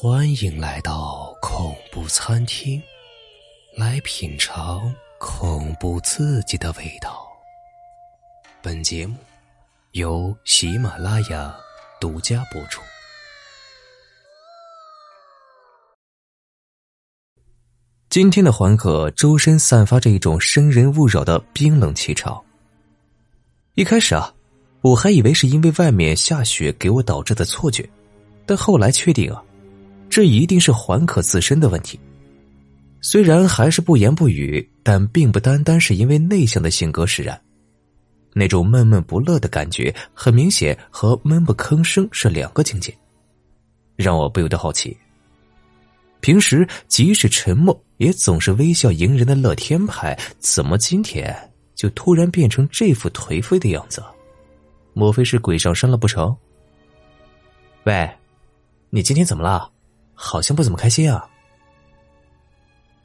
欢迎来到恐怖餐厅，来品尝恐怖刺激的味道。本节目由喜马拉雅独家播出。今天的环可周身散发着一种生人勿扰的冰冷气场。一开始啊，我还以为是因为外面下雪给我导致的错觉，但后来确定啊。这一定是环可自身的问题。虽然还是不言不语，但并不单单是因为内向的性格使然。那种闷闷不乐的感觉，很明显和闷不吭声是两个境界，让我不由得好奇。平时即使沉默，也总是微笑迎人的乐天派，怎么今天就突然变成这副颓废的样子？莫非是鬼上身了不成？喂，你今天怎么了？好像不怎么开心啊！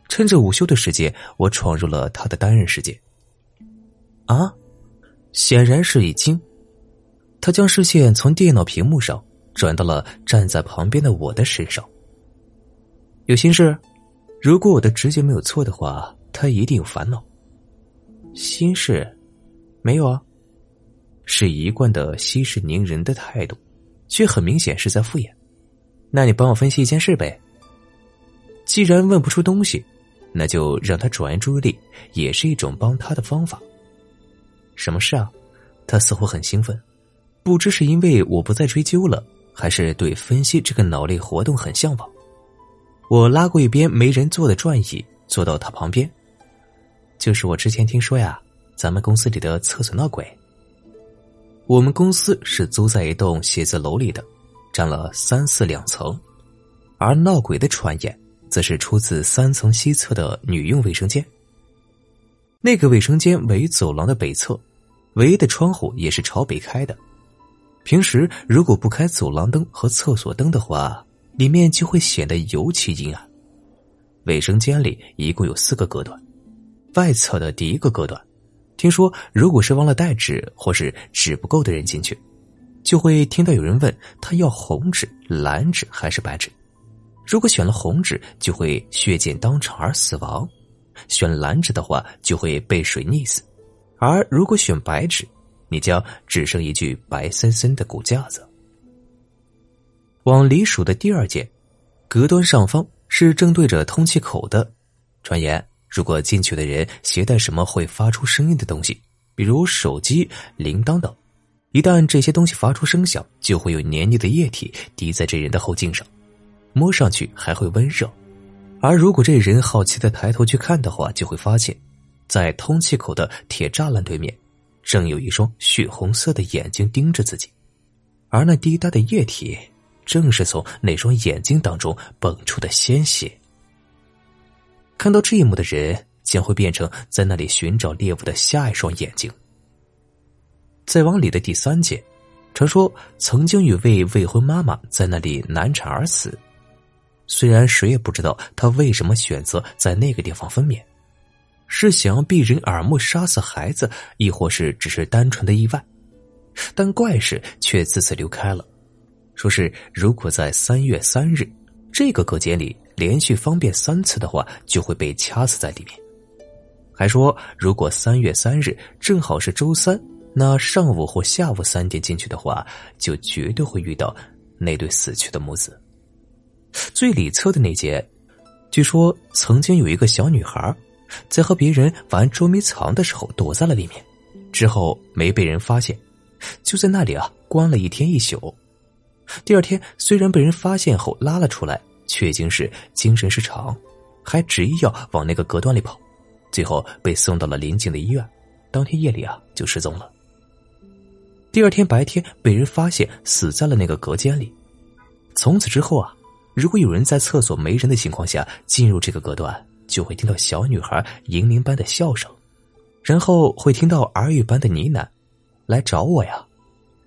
趁着午休的时间，我闯入了他的单人世界。啊，显然是已经。他将视线从电脑屏幕上转到了站在旁边的我的身上。有心事？如果我的直觉没有错的话，他一定有烦恼。心事？没有啊，是一贯的息事宁人的态度，却很明显是在敷衍。那你帮我分析一件事呗。既然问不出东西，那就让他转移注意力，也是一种帮他的方法。什么事啊？他似乎很兴奋，不知是因为我不再追究了，还是对分析这个脑力活动很向往。我拉过一边没人坐的转椅，坐到他旁边。就是我之前听说呀，咱们公司里的厕所闹鬼。我们公司是租在一栋写字楼里的。占了三四两层，而闹鬼的传言则是出自三层西侧的女用卫生间。那个卫生间为走廊的北侧，唯一的窗户也是朝北开的。平时如果不开走廊灯和厕所灯的话，里面就会显得尤其阴暗。卫生间里一共有四个隔断，外侧的第一个隔断，听说如果是忘了带纸或是纸不够的人进去。就会听到有人问他要红纸、蓝纸还是白纸。如果选了红纸，就会血溅当场而死亡；选蓝纸的话，就会被水溺死；而如果选白纸，你将只剩一具白森森的骨架子。往里数的第二间，隔端上方是正对着通气口的。传言，如果进去的人携带什么会发出声音的东西，比如手机、铃铛等。一旦这些东西发出声响，就会有黏腻的液体滴在这人的后颈上，摸上去还会温热。而如果这人好奇的抬头去看的话，就会发现，在通气口的铁栅栏对面，正有一双血红色的眼睛盯着自己，而那滴答的液体，正是从那双眼睛当中蹦出的鲜血。看到这一幕的人，将会变成在那里寻找猎物的下一双眼睛。再往里的第三间，传说曾经有位未婚妈妈在那里难产而死。虽然谁也不知道她为什么选择在那个地方分娩，是想要避人耳目杀死孩子，亦或是只是单纯的意外。但怪事却自此流开了，说是如果在三月三日这个隔间里连续方便三次的话，就会被掐死在里面。还说如果三月三日正好是周三。那上午或下午三点进去的话，就绝对会遇到那对死去的母子。最里侧的那间，据说曾经有一个小女孩，在和别人玩捉迷藏的时候躲在了里面，之后没被人发现，就在那里啊关了一天一宿。第二天虽然被人发现后拉了出来，却已经是精神失常，还执意要往那个隔断里跑，最后被送到了邻近的医院，当天夜里啊就失踪了。第二天白天被人发现死在了那个隔间里，从此之后啊，如果有人在厕所没人的情况下进入这个隔断，就会听到小女孩银铃般的笑声，然后会听到耳语般的呢喃：“来找我呀！”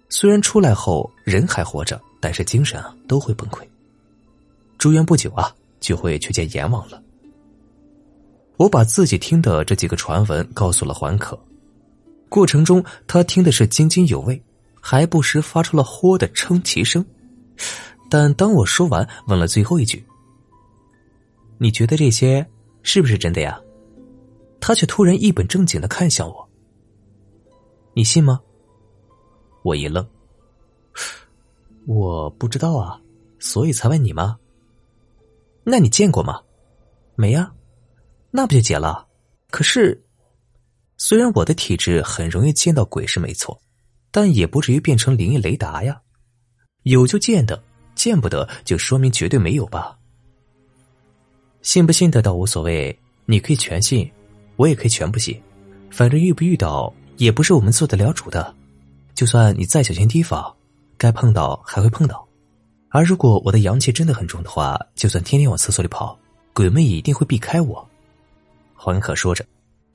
虽然出来后人还活着，但是精神啊都会崩溃。住院不久啊，就会去见阎王了。我把自己听的这几个传闻告诉了环可。过程中，他听的是津津有味，还不时发出了“豁”的称奇声。但当我说完，问了最后一句：“你觉得这些是不是真的呀？”他却突然一本正经的看向我：“你信吗？”我一愣：“我不知道啊，所以才问你吗？那你见过吗？没呀，那不就结了？可是，虽然我的体质很容易见到鬼是没错，但也不至于变成灵异雷达呀。有就见的。”见不得，就说明绝对没有吧。信不信的倒无所谓，你可以全信，我也可以全不信。反正遇不遇到也不是我们做得了主的。就算你再小心提防，该碰到还会碰到。而如果我的阳气真的很重的话，就算天天往厕所里跑，鬼们也一定会避开我。黄可说着，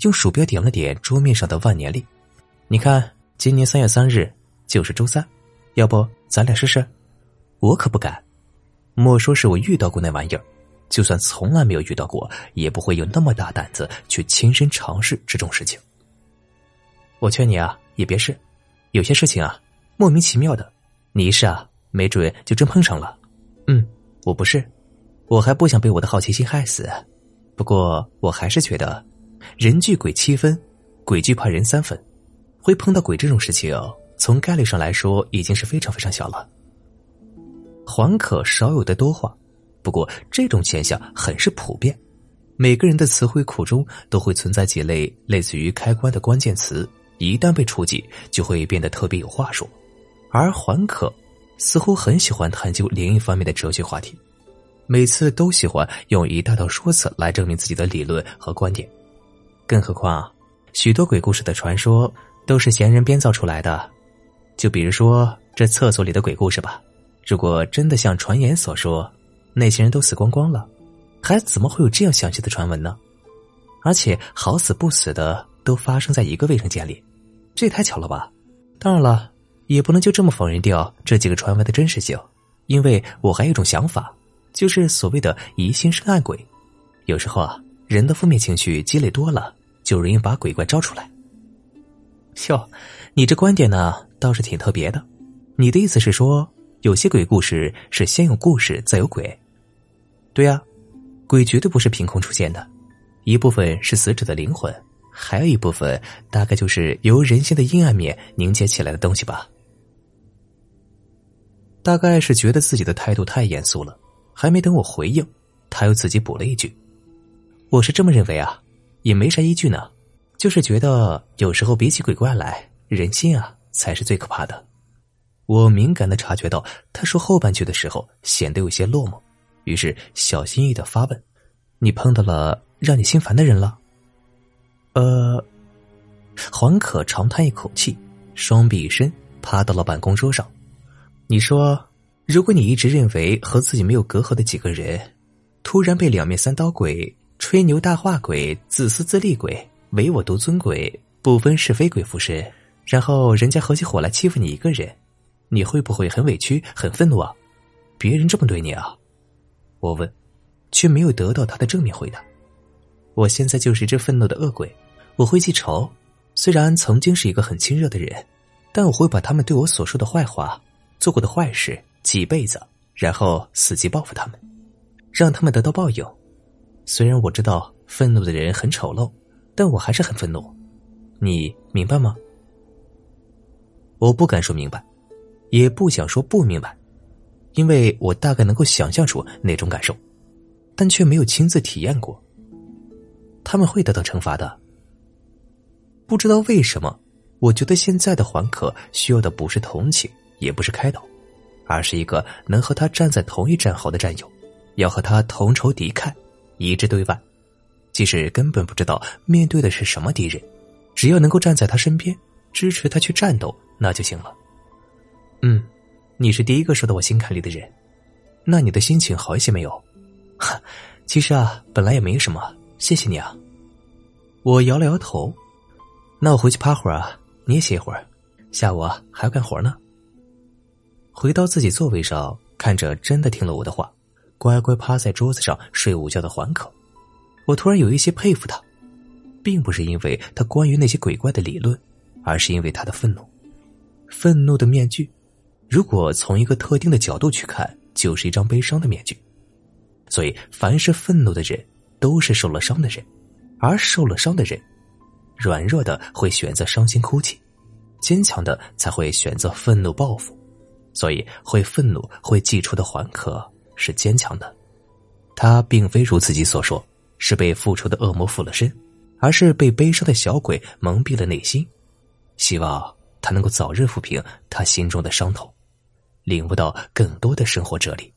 用鼠标点了点桌面上的万年历，你看，今年三月三日就是周三，要不咱俩试试？我可不敢，莫说是我遇到过那玩意儿，就算从来没有遇到过，也不会有那么大胆子去亲身尝试这种事情。我劝你啊，也别试，有些事情啊，莫名其妙的，你一试啊，没准就真碰上了。嗯，我不是，我还不想被我的好奇心害死。不过我还是觉得，人惧鬼七分，鬼惧怕人三分，会碰到鬼这种事情，从概率上来说，已经是非常非常小了。黄可少有的多话，不过这种现象很是普遍。每个人的词汇库中都会存在几类类似于开关的关键词，一旦被触及，就会变得特别有话说。而黄可似乎很喜欢探究灵异方面的哲学话题，每次都喜欢用一大套说辞来证明自己的理论和观点。更何况，许多鬼故事的传说都是闲人编造出来的，就比如说这厕所里的鬼故事吧。如果真的像传言所说，那些人都死光光了，还怎么会有这样详细的传闻呢？而且好死不死的都发生在一个卫生间里，这也太巧了吧！当然了，也不能就这么否认掉这几个传闻的真实性，因为我还有一种想法，就是所谓的疑心生暗鬼。有时候啊，人的负面情绪积累多了，就容易把鬼怪招出来。哟，你这观点呢，倒是挺特别的。你的意思是说？有些鬼故事是先有故事再有鬼，对呀，鬼绝对不是凭空出现的，一部分是死者的灵魂，还有一部分大概就是由人性的阴暗面凝结起来的东西吧。大概是觉得自己的态度太严肃了，还没等我回应，他又自己补了一句：“我是这么认为啊，也没啥依据呢，就是觉得有时候比起鬼怪来，人心啊才是最可怕的。”我敏感的察觉到，他说后半句的时候显得有些落寞，于是小心翼翼的发问：“你碰到了让你心烦的人了？”呃，黄可长叹一口气，双臂一伸，趴到了办公桌上。你说，如果你一直认为和自己没有隔阂的几个人，突然被两面三刀鬼、吹牛大话鬼、自私自利鬼、唯我独尊鬼、不分是非鬼附身，然后人家合起伙来欺负你一个人。你会不会很委屈、很愤怒啊？别人这么对你啊？我问，却没有得到他的正面回答。我现在就是这愤怒的恶鬼，我会记仇。虽然曾经是一个很亲热的人，但我会把他们对我所说的坏话、做过的坏事记一辈子，然后伺机报复他们，让他们得到报应。虽然我知道愤怒的人很丑陋，但我还是很愤怒。你明白吗？我不敢说明白。也不想说不明白，因为我大概能够想象出那种感受，但却没有亲自体验过。他们会得到惩罚的。不知道为什么，我觉得现在的黄可需要的不是同情，也不是开导，而是一个能和他站在同一战壕的战友，要和他同仇敌忾，一致对外。即使根本不知道面对的是什么敌人，只要能够站在他身边，支持他去战斗，那就行了。嗯，你是第一个说到我心坎里的人，那你的心情好一些没有？哈，其实啊，本来也没什么，谢谢你啊。我摇了摇头，那我回去趴会儿啊，你也歇一会儿，下午啊还要干活呢。回到自己座位上，看着真的听了我的话，乖乖趴在桌子上睡午觉的环可，我突然有一些佩服他，并不是因为他关于那些鬼怪的理论，而是因为他的愤怒，愤怒的面具。如果从一个特定的角度去看，就是一张悲伤的面具。所以，凡是愤怒的人，都是受了伤的人，而受了伤的人，软弱的会选择伤心哭泣，坚强的才会选择愤怒报复。所以，会愤怒、会寄出的环可是坚强的。他并非如自己所说，是被复仇的恶魔附了身，而是被悲伤的小鬼蒙蔽了内心。希望他能够早日抚平他心中的伤痛，领悟到更多的生活哲理。